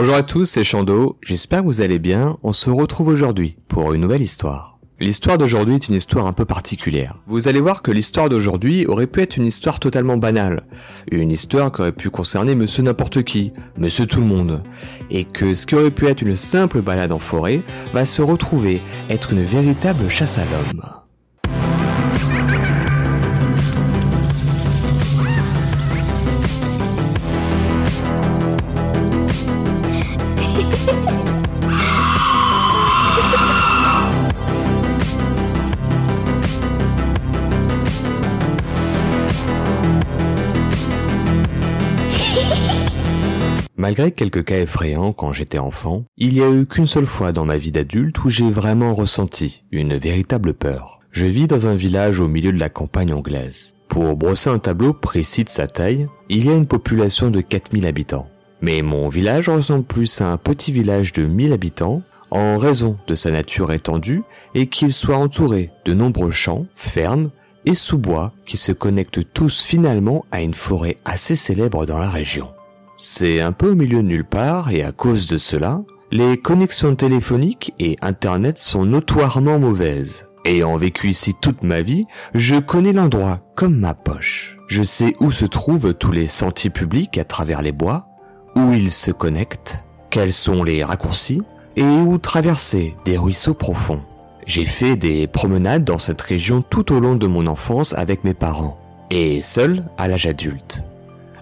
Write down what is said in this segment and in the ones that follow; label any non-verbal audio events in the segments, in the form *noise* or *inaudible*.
Bonjour à tous, c'est Chando, j'espère que vous allez bien, on se retrouve aujourd'hui pour une nouvelle histoire. L'histoire d'aujourd'hui est une histoire un peu particulière. Vous allez voir que l'histoire d'aujourd'hui aurait pu être une histoire totalement banale. Une histoire qui aurait pu concerner monsieur n'importe qui, monsieur tout le monde. Et que ce qui aurait pu être une simple balade en forêt va se retrouver être une véritable chasse à l'homme. Malgré quelques cas effrayants quand j'étais enfant, il n'y a eu qu'une seule fois dans ma vie d'adulte où j'ai vraiment ressenti une véritable peur. Je vis dans un village au milieu de la campagne anglaise. Pour brosser un tableau précis de sa taille, il y a une population de 4000 habitants. Mais mon village ressemble plus à un petit village de 1000 habitants en raison de sa nature étendue et qu'il soit entouré de nombreux champs, fermes et sous-bois qui se connectent tous finalement à une forêt assez célèbre dans la région. C'est un peu au milieu de nulle part et à cause de cela, les connexions téléphoniques et Internet sont notoirement mauvaises. Ayant vécu ici toute ma vie, je connais l'endroit comme ma poche. Je sais où se trouvent tous les sentiers publics à travers les bois, où ils se connectent, quels sont les raccourcis, et où traverser des ruisseaux profonds. J'ai fait des promenades dans cette région tout au long de mon enfance avec mes parents, et seul à l'âge adulte.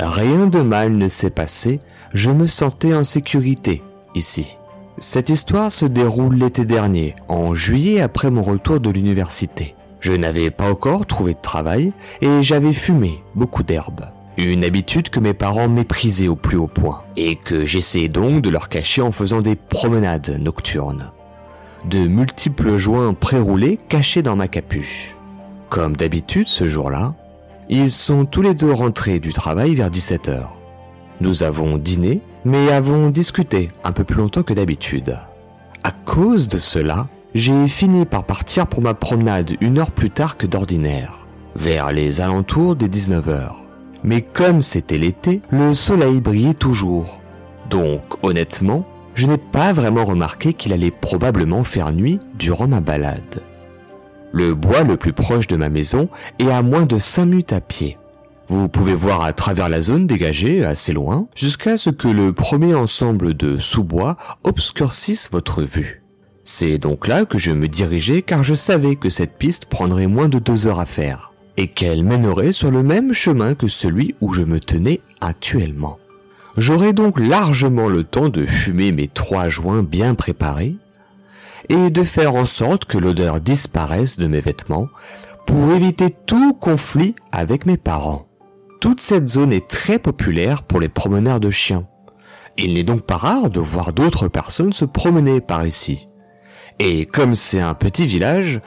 Rien de mal ne s'est passé, je me sentais en sécurité ici. Cette histoire se déroule l'été dernier, en juillet après mon retour de l'université. Je n'avais pas encore trouvé de travail et j'avais fumé beaucoup d'herbe. Une habitude que mes parents méprisaient au plus haut point et que j'essayais donc de leur cacher en faisant des promenades nocturnes. De multiples joints pré-roulés cachés dans ma capuche. Comme d'habitude ce jour-là, ils sont tous les deux rentrés du travail vers 17h. Nous avons dîné, mais avons discuté un peu plus longtemps que d'habitude. À cause de cela, j'ai fini par partir pour ma promenade une heure plus tard que d'ordinaire, vers les alentours des 19h. Mais comme c'était l'été, le soleil brillait toujours. Donc honnêtement, je n'ai pas vraiment remarqué qu'il allait probablement faire nuit durant ma balade. Le bois le plus proche de ma maison est à moins de 5 minutes à pied. Vous pouvez voir à travers la zone dégagée assez loin jusqu'à ce que le premier ensemble de sous-bois obscurcisse votre vue. C'est donc là que je me dirigeais car je savais que cette piste prendrait moins de deux heures à faire et qu'elle mènerait sur le même chemin que celui où je me tenais actuellement. J'aurai donc largement le temps de fumer mes trois joints bien préparés et de faire en sorte que l'odeur disparaisse de mes vêtements pour éviter tout conflit avec mes parents. Toute cette zone est très populaire pour les promeneurs de chiens. Il n'est donc pas rare de voir d'autres personnes se promener par ici. Et comme c'est un petit village,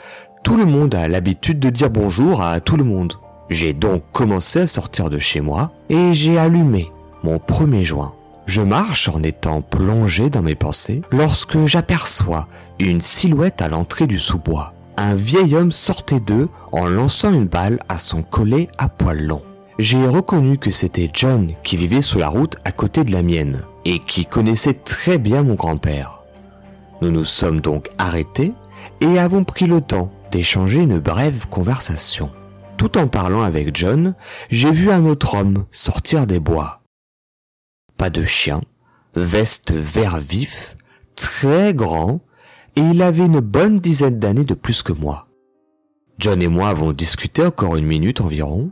tout le monde a l'habitude de dire bonjour à tout le monde. J'ai donc commencé à sortir de chez moi et j'ai allumé mon premier joint. Je marche en étant plongé dans mes pensées lorsque j'aperçois une silhouette à l'entrée du sous-bois. Un vieil homme sortait d'eux en lançant une balle à son collet à poil long. J'ai reconnu que c'était John qui vivait sur la route à côté de la mienne et qui connaissait très bien mon grand-père. Nous nous sommes donc arrêtés et avons pris le temps d'échanger une brève conversation. Tout en parlant avec John, j'ai vu un autre homme sortir des bois. Pas de chien, veste vert vif, très grand, et il avait une bonne dizaine d'années de plus que moi. John et moi avons discuté encore une minute environ,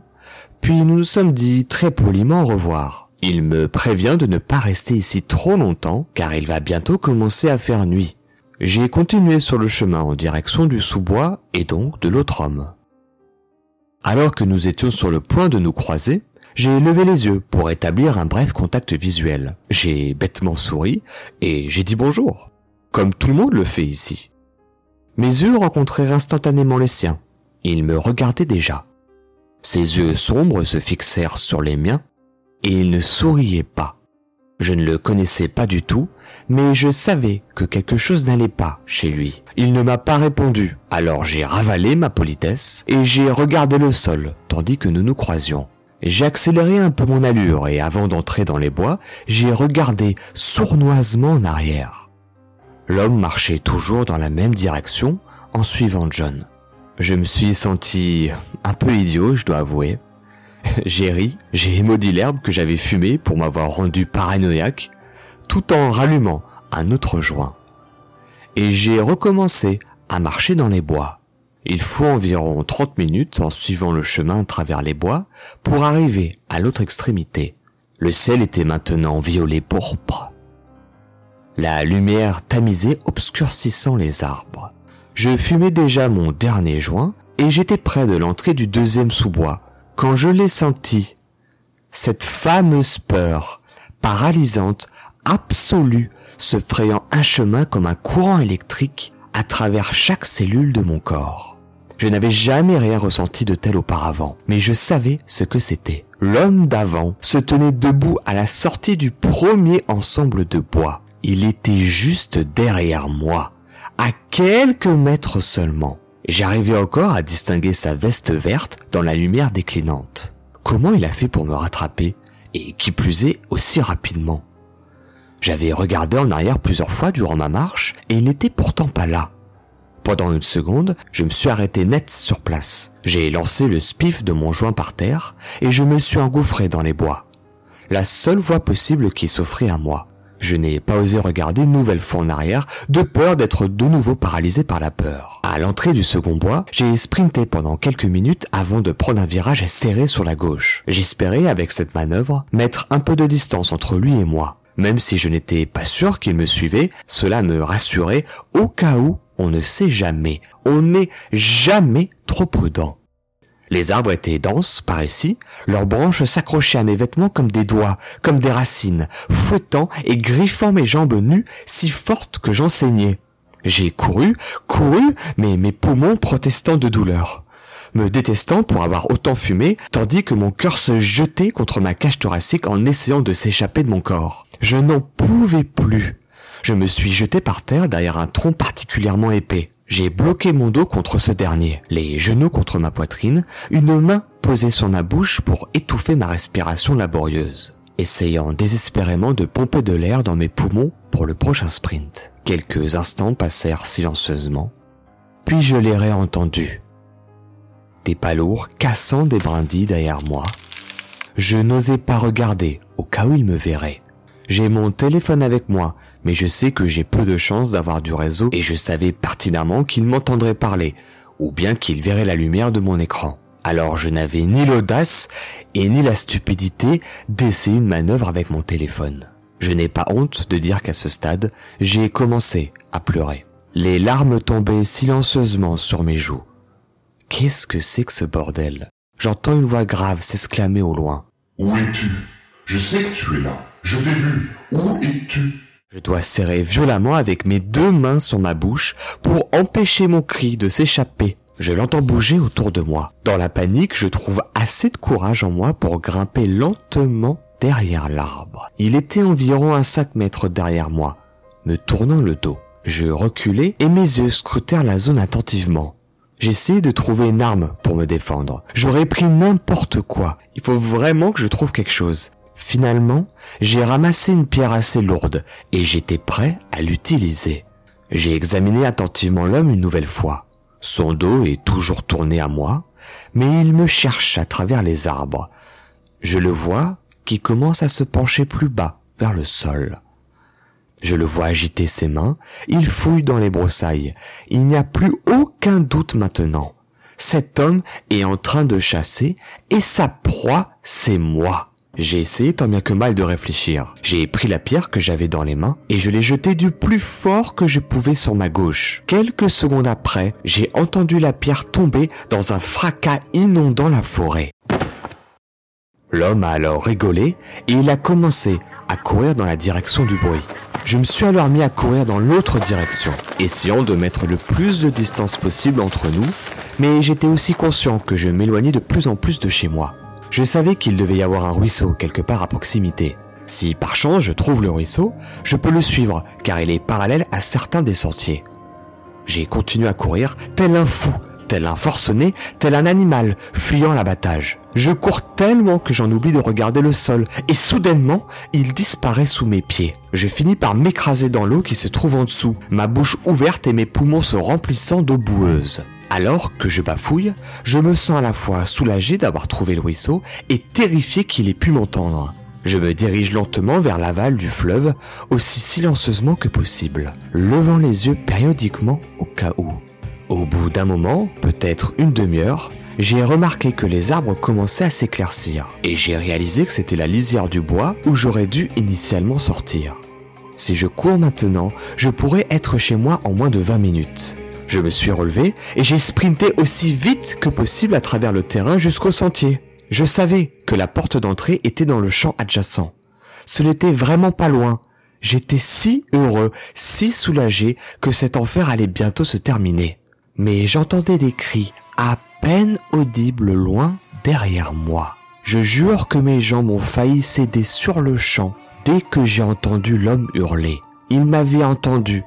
puis nous nous sommes dit très poliment au revoir. Il me prévient de ne pas rester ici trop longtemps car il va bientôt commencer à faire nuit. J'ai continué sur le chemin en direction du sous-bois et donc de l'autre homme. Alors que nous étions sur le point de nous croiser, j'ai levé les yeux pour établir un bref contact visuel. J'ai bêtement souri et j'ai dit bonjour comme tout le monde le fait ici. Mes yeux rencontrèrent instantanément les siens. Il me regardait déjà. Ses yeux sombres se fixèrent sur les miens et il ne souriait pas. Je ne le connaissais pas du tout, mais je savais que quelque chose n'allait pas chez lui. Il ne m'a pas répondu, alors j'ai ravalé ma politesse et j'ai regardé le sol tandis que nous nous croisions. J'ai accéléré un peu mon allure et avant d'entrer dans les bois, j'ai regardé sournoisement en arrière. L'homme marchait toujours dans la même direction en suivant John. Je me suis senti un peu idiot, je dois avouer. *laughs* J'ai ri, j'ai maudit l'herbe que j'avais fumée pour m'avoir rendu paranoïaque, tout en rallumant un autre joint. Et j'ai recommencé à marcher dans les bois. Il faut environ 30 minutes en suivant le chemin à travers les bois pour arriver à l'autre extrémité. Le ciel était maintenant violet pourpre. La lumière tamisée obscurcissant les arbres. Je fumais déjà mon dernier joint et j'étais près de l'entrée du deuxième sous-bois quand je l'ai senti. Cette fameuse peur, paralysante, absolue, se frayant un chemin comme un courant électrique à travers chaque cellule de mon corps. Je n'avais jamais rien ressenti de tel auparavant, mais je savais ce que c'était. L'homme d'avant se tenait debout à la sortie du premier ensemble de bois. Il était juste derrière moi, à quelques mètres seulement. J'arrivais encore à distinguer sa veste verte dans la lumière déclinante. Comment il a fait pour me rattraper Et qui plus est, aussi rapidement? J'avais regardé en arrière plusieurs fois durant ma marche et il n'était pourtant pas là. Pendant une seconde, je me suis arrêté net sur place. J'ai lancé le spif de mon joint par terre et je me suis engouffré dans les bois. La seule voie possible qui s'offrait à moi. Je n'ai pas osé regarder une nouvelle fois en arrière, de peur d'être de nouveau paralysé par la peur. À l'entrée du second bois, j'ai sprinté pendant quelques minutes avant de prendre un virage serré sur la gauche. J'espérais, avec cette manœuvre, mettre un peu de distance entre lui et moi. Même si je n'étais pas sûr qu'il me suivait, cela me rassurait au cas où on ne sait jamais. On n'est jamais trop prudent. Les arbres étaient denses par ici, leurs branches s'accrochaient à mes vêtements comme des doigts, comme des racines, fouettant et griffant mes jambes nues si fortes que j'enseignais. J'ai couru, couru, mais mes poumons protestant de douleur, me détestant pour avoir autant fumé, tandis que mon cœur se jetait contre ma cage thoracique en essayant de s'échapper de mon corps. Je n'en pouvais plus. Je me suis jeté par terre derrière un tronc particulièrement épais. J'ai bloqué mon dos contre ce dernier, les genoux contre ma poitrine, une main posée sur ma bouche pour étouffer ma respiration laborieuse, essayant désespérément de pomper de l'air dans mes poumons pour le prochain sprint. Quelques instants passèrent silencieusement, puis je l'ai réentendu. Des pas lourds cassant des brindilles derrière moi. Je n'osais pas regarder au cas où il me verrait. J'ai mon téléphone avec moi mais je sais que j'ai peu de chance d'avoir du réseau et je savais pertinemment qu'il m'entendrait parler, ou bien qu'il verrait la lumière de mon écran. Alors je n'avais ni l'audace et ni la stupidité d'essayer une manœuvre avec mon téléphone. Je n'ai pas honte de dire qu'à ce stade, j'ai commencé à pleurer. Les larmes tombaient silencieusement sur mes joues. Qu'est-ce que c'est que ce bordel? J'entends une voix grave s'exclamer au loin. Où es-tu? Je sais que tu es là. Je t'ai vu. Où es-tu? Je dois serrer violemment avec mes deux mains sur ma bouche pour empêcher mon cri de s'échapper. Je l'entends bouger autour de moi. Dans la panique, je trouve assez de courage en moi pour grimper lentement derrière l'arbre. Il était environ un 5 mètres derrière moi, me tournant le dos. Je reculai et mes yeux scrutèrent la zone attentivement. J'essayais de trouver une arme pour me défendre. J'aurais pris n'importe quoi. Il faut vraiment que je trouve quelque chose. Finalement, j'ai ramassé une pierre assez lourde et j'étais prêt à l'utiliser. J'ai examiné attentivement l'homme une nouvelle fois. Son dos est toujours tourné à moi, mais il me cherche à travers les arbres. Je le vois qui commence à se pencher plus bas vers le sol. Je le vois agiter ses mains, il fouille dans les broussailles. Il n'y a plus aucun doute maintenant. Cet homme est en train de chasser et sa proie, c'est moi. J'ai essayé tant bien que mal de réfléchir. J'ai pris la pierre que j'avais dans les mains et je l'ai jetée du plus fort que je pouvais sur ma gauche. Quelques secondes après, j'ai entendu la pierre tomber dans un fracas inondant la forêt. L'homme a alors rigolé et il a commencé à courir dans la direction du bruit. Je me suis alors mis à courir dans l'autre direction, essayant de mettre le plus de distance possible entre nous, mais j'étais aussi conscient que je m'éloignais de plus en plus de chez moi. Je savais qu'il devait y avoir un ruisseau quelque part à proximité. Si par chance je trouve le ruisseau, je peux le suivre car il est parallèle à certains des sentiers. J'ai continué à courir tel un fou, tel un forcené, tel un animal, fuyant l'abattage. Je cours tellement que j'en oublie de regarder le sol, et soudainement, il disparaît sous mes pieds. Je finis par m'écraser dans l'eau qui se trouve en dessous, ma bouche ouverte et mes poumons se remplissant d'eau boueuse. Alors que je bafouille, je me sens à la fois soulagé d'avoir trouvé le ruisseau et terrifié qu'il ait pu m'entendre. Je me dirige lentement vers l'aval du fleuve, aussi silencieusement que possible, levant les yeux périodiquement au cas où. Au bout d'un moment, peut-être une demi-heure, j'ai remarqué que les arbres commençaient à s'éclaircir, et j'ai réalisé que c'était la lisière du bois où j'aurais dû initialement sortir. Si je cours maintenant, je pourrais être chez moi en moins de 20 minutes. Je me suis relevé et j'ai sprinté aussi vite que possible à travers le terrain jusqu'au sentier. Je savais que la porte d'entrée était dans le champ adjacent. Ce n'était vraiment pas loin. J'étais si heureux, si soulagé que cet enfer allait bientôt se terminer. Mais j'entendais des cris à peine audibles loin derrière moi. Je jure que mes jambes ont failli céder sur le champ dès que j'ai entendu l'homme hurler. Il m'avait entendu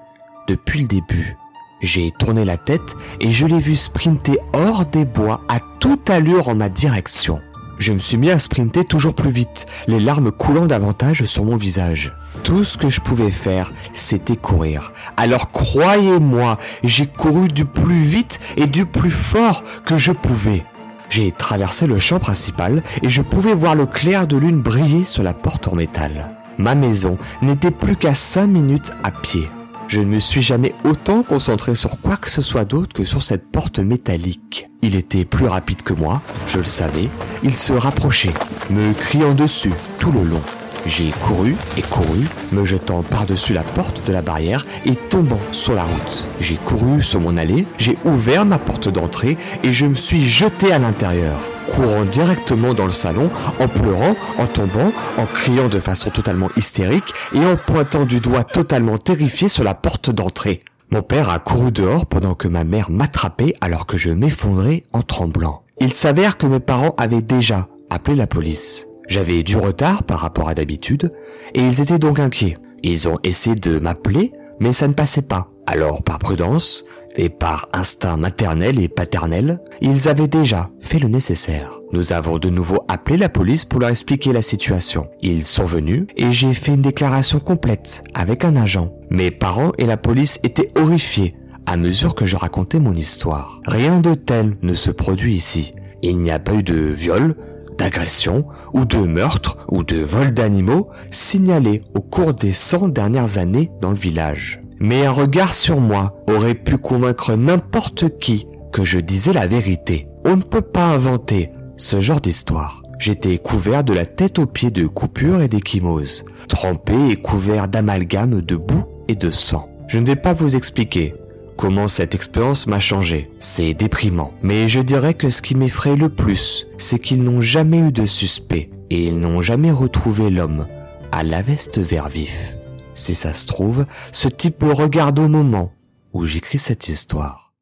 depuis le début. J'ai tourné la tête et je l'ai vu sprinter hors des bois à toute allure en ma direction. Je me suis mis à sprinter toujours plus vite, les larmes coulant davantage sur mon visage. Tout ce que je pouvais faire, c'était courir. Alors croyez-moi, j'ai couru du plus vite et du plus fort que je pouvais. J'ai traversé le champ principal et je pouvais voir le clair de lune briller sur la porte en métal. Ma maison n'était plus qu'à 5 minutes à pied. Je ne me suis jamais autant concentré sur quoi que ce soit d'autre que sur cette porte métallique. Il était plus rapide que moi, je le savais. Il se rapprochait, me criant dessus tout le long. J'ai couru et couru, me jetant par-dessus la porte de la barrière et tombant sur la route. J'ai couru sur mon allée, j'ai ouvert ma porte d'entrée et je me suis jeté à l'intérieur courant directement dans le salon, en pleurant, en tombant, en criant de façon totalement hystérique et en pointant du doigt totalement terrifié sur la porte d'entrée. Mon père a couru dehors pendant que ma mère m'attrapait alors que je m'effondrais en tremblant. Il s'avère que mes parents avaient déjà appelé la police. J'avais du retard par rapport à d'habitude et ils étaient donc inquiets. Ils ont essayé de m'appeler mais ça ne passait pas. Alors par prudence, et par instinct maternel et paternel, ils avaient déjà fait le nécessaire. Nous avons de nouveau appelé la police pour leur expliquer la situation. Ils sont venus et j'ai fait une déclaration complète avec un agent. Mes parents et la police étaient horrifiés à mesure que je racontais mon histoire. Rien de tel ne se produit ici. Il n'y a pas eu de viol, d'agression ou de meurtre ou de vol d'animaux signalés au cours des 100 dernières années dans le village mais un regard sur moi aurait pu convaincre n'importe qui que je disais la vérité. On ne peut pas inventer ce genre d'histoire. J'étais couvert de la tête aux pieds de coupures et d'échymoses, trempé et couvert d'amalgame de boue et de sang. Je ne vais pas vous expliquer comment cette expérience m'a changé. C'est déprimant. Mais je dirais que ce qui m'effraie le plus, c'est qu'ils n'ont jamais eu de suspect et ils n'ont jamais retrouvé l'homme à la veste vert vif. Si ça se trouve, ce type me regarde au moment où j'écris cette histoire.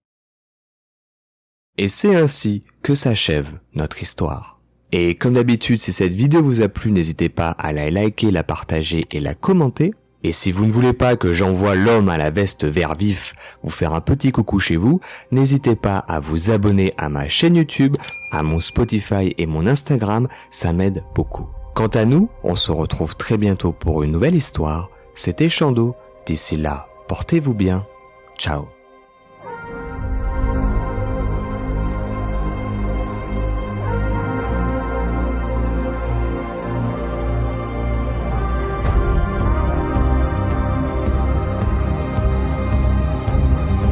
Et c'est ainsi que s'achève notre histoire. Et comme d'habitude, si cette vidéo vous a plu, n'hésitez pas à la liker, la partager et la commenter. Et si vous ne voulez pas que j'envoie l'homme à la veste vert vif vous faire un petit coucou chez vous, n'hésitez pas à vous abonner à ma chaîne YouTube, à mon Spotify et mon Instagram, ça m'aide beaucoup. Quant à nous, on se retrouve très bientôt pour une nouvelle histoire c'était Chando. D'ici là, portez-vous bien. Ciao.